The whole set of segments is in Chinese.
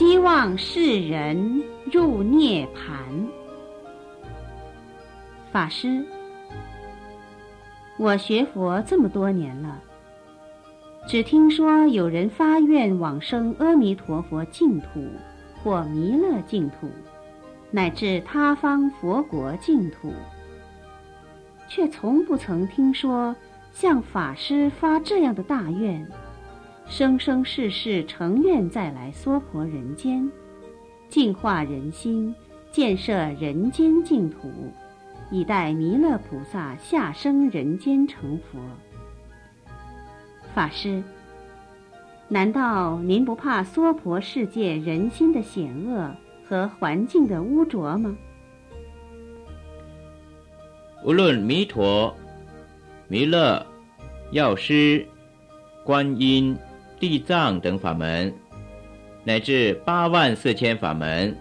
希望世人入涅盘。法师，我学佛这么多年了，只听说有人发愿往生阿弥陀佛净土或弥勒净土，乃至他方佛国净土，却从不曾听说像法师发这样的大愿，生生世世成愿再来娑婆人间，净化人心，建设人间净土。以待弥勒菩萨下生人间成佛。法师，难道您不怕娑婆世界人心的险恶和环境的污浊吗？无论弥陀、弥勒、药师、观音、地藏等法门，乃至八万四千法门。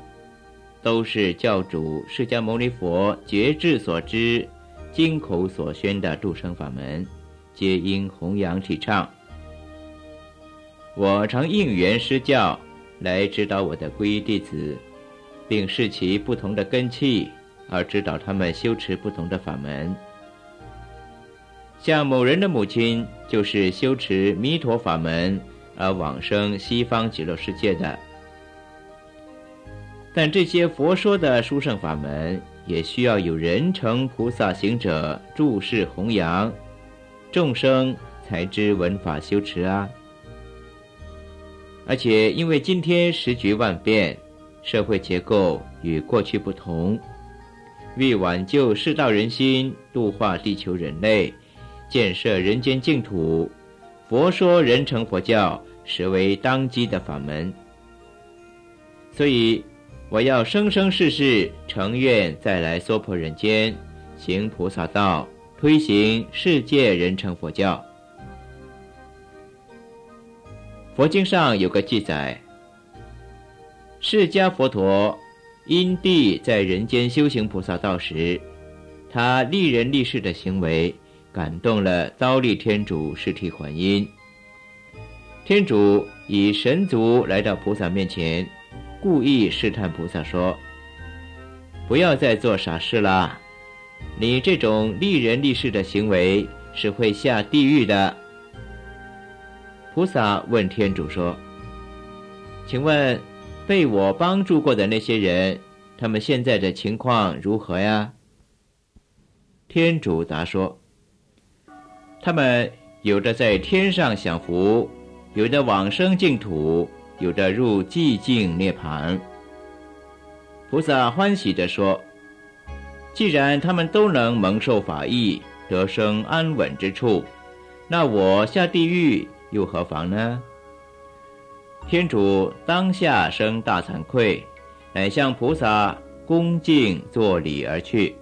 都是教主释迦牟尼佛觉智所知、经口所宣的度生法门，皆应弘扬提倡。我常应缘施教，来指导我的皈依弟子，并视其不同的根器，而指导他们修持不同的法门。像某人的母亲，就是修持弥陀法门而往生西方极乐世界的。但这些佛说的殊胜法门，也需要有人成菩萨行者注释弘扬，众生才知闻法修持啊。而且因为今天时局万变，社会结构与过去不同，为挽救世道人心，度化地球人类，建设人间净土，佛说人成佛教，实为当机的法门。所以。我要生生世世成愿再来娑婆人间，行菩萨道，推行世界人成佛教。佛经上有个记载：释迦佛陀因地在人间修行菩萨道时，他利人利事的行为感动了刀立天主释提还因。天主以神足来到菩萨面前。故意试探菩萨说：“不要再做傻事了，你这种利人利事的行为是会下地狱的。”菩萨问天主说：“请问，被我帮助过的那些人，他们现在的情况如何呀？”天主答说：“他们有着在天上享福，有的往生净土。”有的入寂静涅槃，菩萨欢喜地说：“既然他们都能蒙受法益，得生安稳之处，那我下地狱又何妨呢？”天主当下生大惭愧，乃向菩萨恭敬作礼而去。